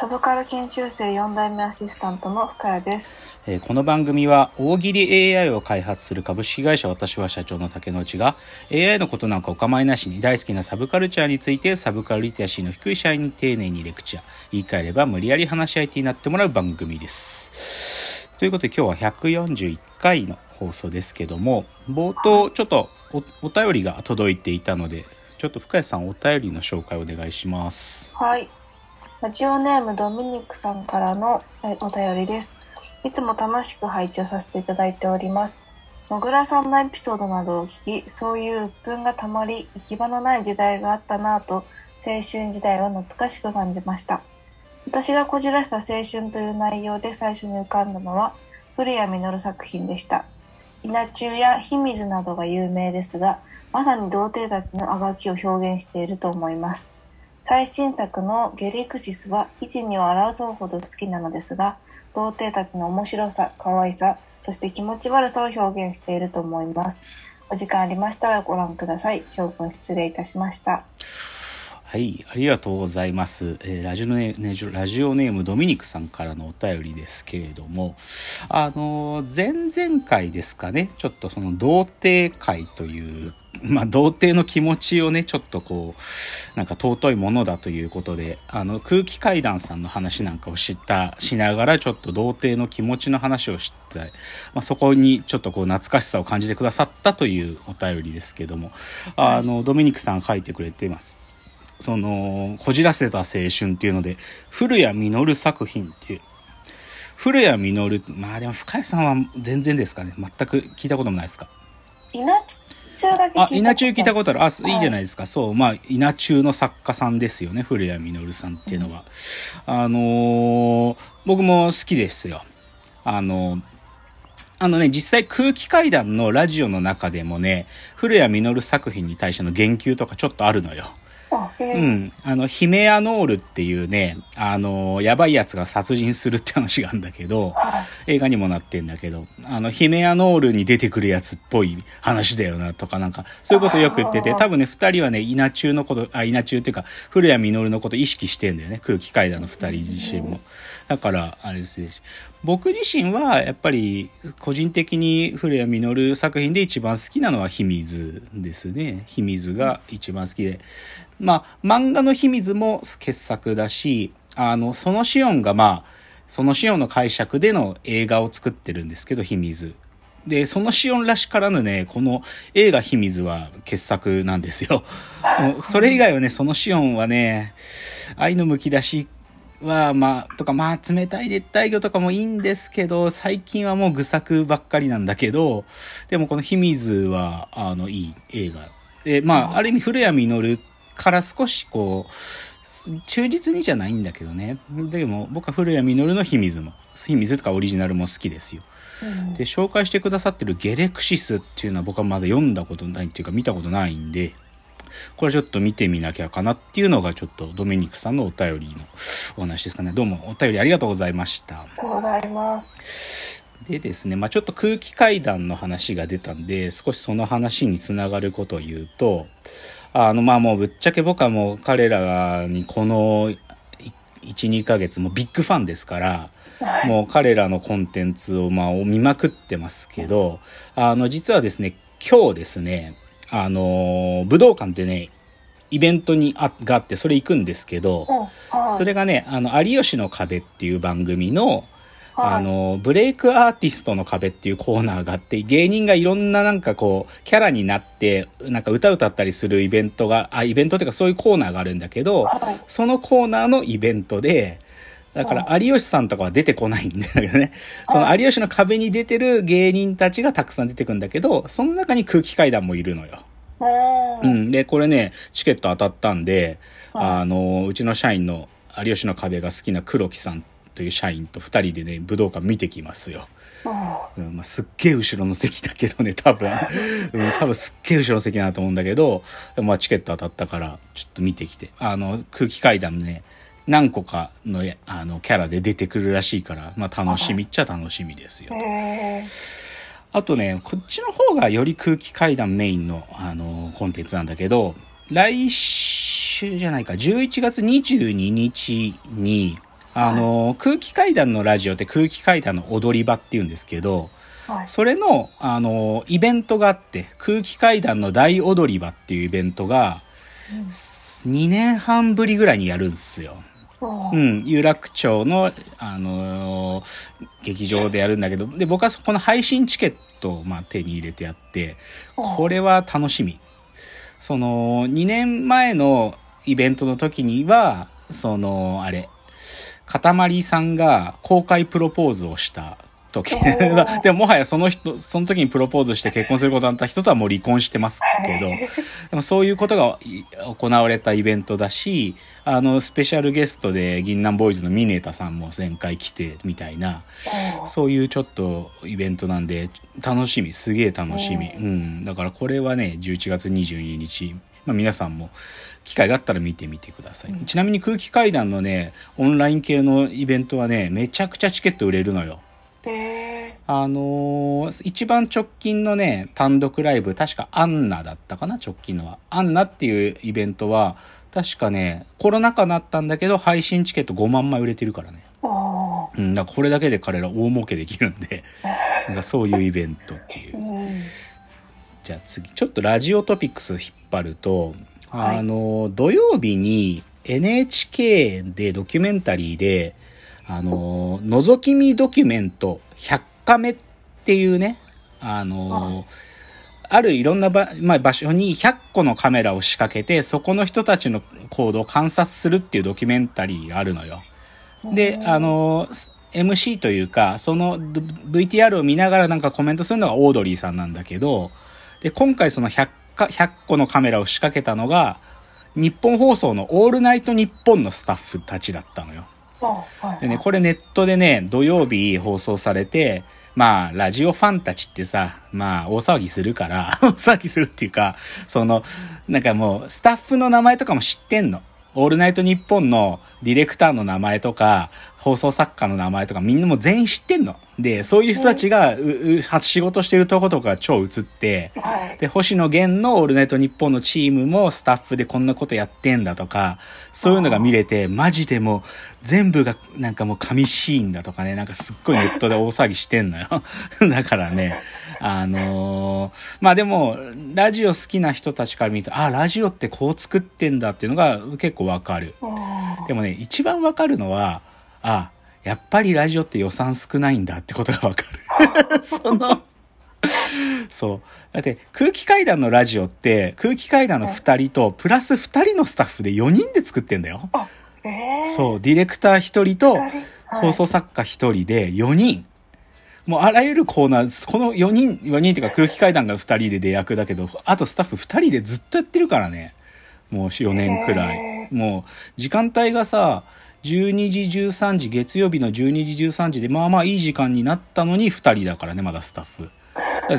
サブカル研修生4代目アシスタントの深谷です。えーこの番組は大喜利 AI を開発する株式会社私は社長の竹之内が AI のことなんかお構いなしに大好きなサブカルチャーについてサブカルリテラシーの低い社員に丁寧にレクチャー言い換えれば無理やり話し相手になってもらう番組ですということで今日は141回の放送ですけども冒頭ちょっとおお便りが届いていたのでちょっと深谷さんお便りの紹介お願いしますはい。ラジオネームドミニクさんからのお便りです。いつも楽しく配置をさせていただいております。もぐらさんのエピソードなどを聞き、そういう鬱憤がたまり、行き場のない時代があったなぁと、青春時代を懐かしく感じました。私がこじらした青春という内容で最初に浮かんだのは、古谷実作品でした。稲中や秘密などが有名ですが、まさに童貞たちのあがきを表現していると思います。最新作のゲリクシスは維持にを争うほど好きなのですが、童貞たちの面白さ、可愛さ、そして気持ち悪さを表現していると思います。お時間ありましたらご覧ください。長文失礼いたしました。はい、ありがとうございます。えーラジオネねじラジオネームドミニクさんからのお便りですけれども、あのー前々回ですかね、ちょっとその童貞会という、まあ童貞の気持ちをね、ちょっとこう、なんか尊いものだということで、あの空気階段さんの話なんかを知った、しながらちょっと童貞の気持ちの話を知って、まあそこにちょっとこう懐かしさを感じてくださったというお便りですけども、あの、ドミニクさん書いてくれています。そのこじらせた青春っていうので古谷実作品っていう。古谷実まあでも深谷さんは全然ですかね。全く聞いたこともないですか。稲中だけ聞いたあ稲中聞いたことある。あいいじゃないい。ですか、そうまあ稲中の作家さんですよね古谷実さんっていうのは、あのー僕も好きですよ。あのーあのね、実際空気階段のラジオの中でもね、古谷実作品に対しての言及とかちょっとあるのよ。うん。あの、ヒメアノールっていうね、あの、やばいやつが殺人するって話があるんだけど、はい。映画にもなってんだけど、あの、ヒメアノールに出てくるやつっぽい話だよなとかなんか、そういうことよく言ってて、多分ね、二人はね、稲中のこと、あ、稲中っていうか、古谷実のこと意識してんだよね、空気階段の二人自身も。だから、あれですね。僕自身は、やっぱり、個人的に古谷実作品で一番好きなのは秘密ですね。秘密が一番好きで。まあ、漫画の秘密も傑作だし、あの、そのシオンがまあ、そのシオンの解釈での映画を作ってるんですけど、秘密。で、そのシオンらしからぬね、この映画秘密は傑作なんですよ。それ以外はね、そのシオンはね、愛のむき出しは、まあ、とか、まあ、冷たい熱帯魚とかもいいんですけど、最近はもう愚作ばっかりなんだけど、でもこの秘密は、あの、いい映画。で、まあ、ある意味、古谷実から少しこう、忠実にじゃないんだけどね。でも、僕は古谷実の秘密も、秘密とかオリジナルも好きですよ。うんで、紹介してくださってるゲレクシスっていうのは僕はまだ読んだことないっていうか見たことないんで、これちょっと見てみなきゃかなっていうのがちょっとドミニクさんのお便りのお話ですかね。どうもお便りありがとうございました。ありがとうございます。でですね、まあちょっと空気階段の話が出たんで、少しその話につながることを言うと、あの、まあもうぶっちゃけ僕はもう彼らにこのい1、2ヶ月もビッグファンですから、もう彼らのコンテンツをまあ見まくってますけど、あの、実はですね、今日ですね、あの、武道館でね、イベントにあがあって、それ行くんですけど。それがね、あの、有吉の壁っていう番組の、はいあの、ブレイクアーティストの壁っていうコーナーがあって、芸人がいろんななんかこう、キャラになって、なんか歌歌ったりするイベントが、あ、イベントっていうかそういうコーナーがあるんだけど、はい。そのコーナーのイベントで、だから有吉さんとかは出てこないんだけどね。その有吉の壁に出てる芸人たちがたくさん出てくるんだけど、その中に空気階段もいるのよ。う。うんん。で、これね、チケット当たったんで、はいあの、うちの社員の有吉の壁が好きな黒木さんという社員と二人でね、武道館見てきますよ。うんまあ、すっげえ後ろの席だけどね多分、うん、多分すっげえ後ろの席だなと思うんだけど、まあ、チケット当たったからちょっと見てきてあの空気階段ね何個かのあのキャラで出てくるらしいから、まあ、楽しみっちゃ楽しみですよ。あとね、こっちの方がより空気階段メインの、あの、コンテンツなんだけど、来週じゃないか、11月22日に、あの、空気階段のラジオって空気階段の踊り場っていうんですけど、それの、あの、イベントがあって、空気階段の大踊り場っていうイベントが、2年半ぶりぐらいにやるんですよ。うん、有楽町の、あのー、劇場でやるんだけど、で、僕はこの配信チケットを、まあ、手に入れてやって、これは楽しみ。その、2年前のイベントの時には、その、あれ、かたまりさんが公開プロポーズをした時。でももはやその人、その時にプロポーズして結婚することになった人とはもう離婚してますけど、でもそういうことが行われたイベントだし、あの、スペシャルゲストで銀杏ボーイズのミネタさんも前回来てみたいな、そういうちょっとイベントなんで、楽しみ、すげえ楽しみ。うん。だからこれはね、11月22日、まあ、皆さんも機会があったら見てみてください、うん、ちなみに空気階段のねオンライン系のイベントはねめちゃくちゃチケット売れるのよあのー、一番直近のね、単独ライブ、確かアンナだったかな、直近のは。アンナっていうイベントは、確かね、コロナ禍になったんだけど、配信チケット5万枚売れてるからね。うん、だからこれだけで彼ら大儲けできるんで、なんかそういうイベントっていう。じゃあ次、ちょっとラジオトピックス引っ張ると、はい、あの、土曜日に NHK でドキュメンタリーで、あの、覗き見ドキュメント100カメっていうね、あの、あるいろんな場,、まあ、場所に100個のカメラを仕掛けて、そこの人たちの行動を観察するっていうドキュメンタリーがあるのよ。で、あの、MC というか、その VTR を見ながらなんかコメントするのがオードリーさんなんだけど、で、今回その100か、100個のカメラを仕掛けたのが、日本放送のオールナイトニッポンのスタッフたちだったのよ。でね、これネットでね、土曜日放送されて、まあ、ラジオファンたちってさ、まあ、大騒ぎするから、大騒ぎするっていうか、その、なんかもう、スタッフの名前とかも知ってんの。オールナイトニッポンのディレクターの名前とか、放送作家の名前とかみんなも全員知ってんの。で、そういう人たちが、う、初仕事してるとことか超映って、で、星野源のオールナイトニッポンのチームもスタッフでこんなことやってんだとか、そういうのが見れて、マジでもう、全部がなんかもう神シーンだとかね、なんかすっごいネットで大騒ぎしてんのよ。だからね、あのー、まあでも、ラジオ好きな人たちから見ると、あ、ラジオってこう作ってんだっていうのが結構わかる。でもね、一番わかるのは、あ、やっぱりラジオって予算少ないんだってことがわかる。そのそう。だって空気階段のラジオって空気階段の2人とプラス2人のスタッフで4人で作ってんだよ。えー、そう。ディレクター1人と放送作家1人で4人。もうあらゆるコーナー、この4人、4人っていうか空気階段が2人で出役だけど、あとスタッフ2人でずっとやってるからね。もう4年くらい。もう時間帯がさ、12時13時、月曜日の12時13時で、まあまあいい時間になったのに2人だからね、まだスタッフ。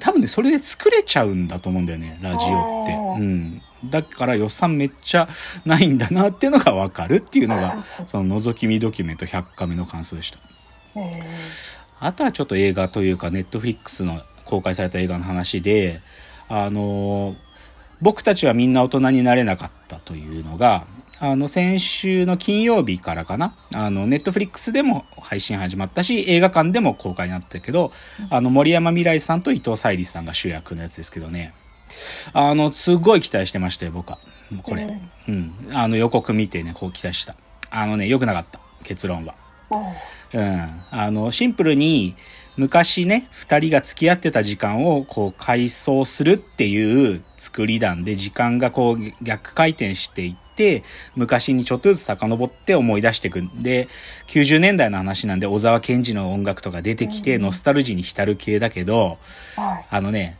多分ね、それで作れちゃうんだと思うんだよね、ラジオって。うん。だから予算めっちゃないんだなっていうのがわかるっていうのが、その覗き見ドキュメント100カメの感想でした。あとはちょっと映画というか、ネットフリックスの公開された映画の話で、あの僕たちはみんな大人になれなかったというのが、あの、先週の金曜日からかな、あの、ネットフリックスでも配信始まったし、映画館でも公開になったけど、あの、森山未来さんと伊藤沙莉さんが主役のやつですけどね。あの、すごい期待してましたよ、僕は。これ。うん。あの、予告見てね、こう期待した。あのね、良くなかった。結論は。うん。あの、シンプルに、昔ね、二人が付き合ってた時間をこう回想するっていう作りなんで、時間がこう逆回転していって、昔にちょっとずつ遡って思い出していくんで、90年代の話なんで小沢健二の音楽とか出てきて、ノスタルジーに浸る系だけど、あのね、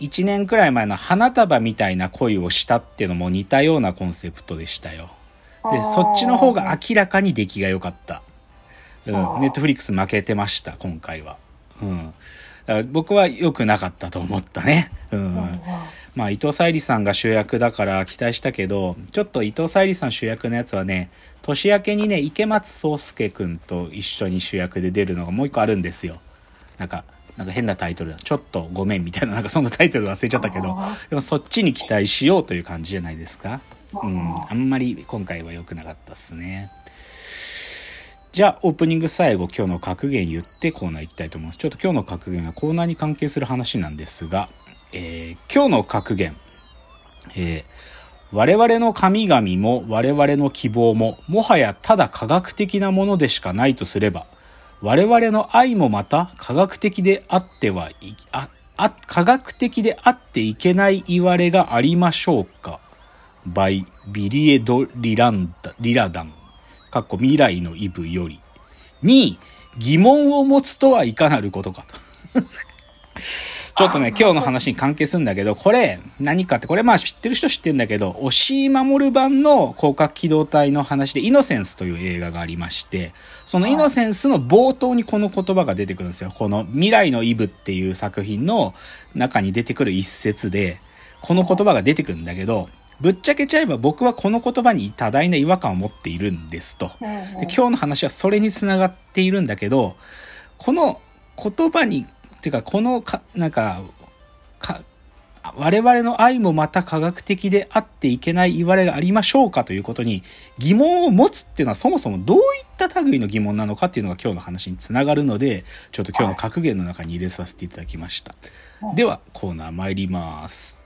1年くらい前の花束みたいな恋をしたっていうのも似たようなコンセプトでしたよ。で、そっちの方が明らかに出来が良かった。うん、ネットフリックス負けてました、今回は。うん。僕は良くなかったと思ったね。うん。まあ伊藤沙莉さんが主役だから期待したけど、ちょっと伊藤沙莉さん主役のやつはね、年明けにね、池松壮亮くんと一緒に主役で出るのがもう一個あるんですよ。なんか、なんか変なタイトルだ。ちょっとごめんみたいな、なんかそんなタイトル忘れちゃったけどあ、でもそっちに期待しようという感じじゃないですか。うん。あんまり今回は良くなかったですね。じゃあ、オープニング最後、今日の格言言ってコーナー行きたいと思います。ちょっと今日の格言はコーナーに関係する話なんですが、えー今日の格言、えー我々の神々も我々の希望ももはやただ科学的なものでしかないとすれば我々の愛もまた科学的であってはいああ科学的であっていけない言われがありましょうか by ビリエド・リランダリラダンかっこ未来のイブよりに疑問を持つとはいかなることかと。ちょっとね、今日の話に関係するんだけど、これ、何かって、これまあ知ってる人知ってるんだけど、押井守版の広角機動隊の話で、イノセンスという映画がありまして、そのイノセンスの冒頭にこの言葉が出てくるんですよ。この未来のイブっていう作品の中に出てくる一節で、この言葉が出てくるんだけど、ぶっちゃけちゃえば僕はこの言葉に多大な違和感を持っているんですと。で今日の話はそれにつながっているんだけどこの言葉にっていうかこのかなんかか我々の愛もまた科学的であっていけない言われがありましょうかということに疑問を持つっていうのはそもそもどういった類の疑問なのかっていうのが今日の話につながるのでちょっと今日の格言の中に入れさせていただきました。ではコーナー参ります。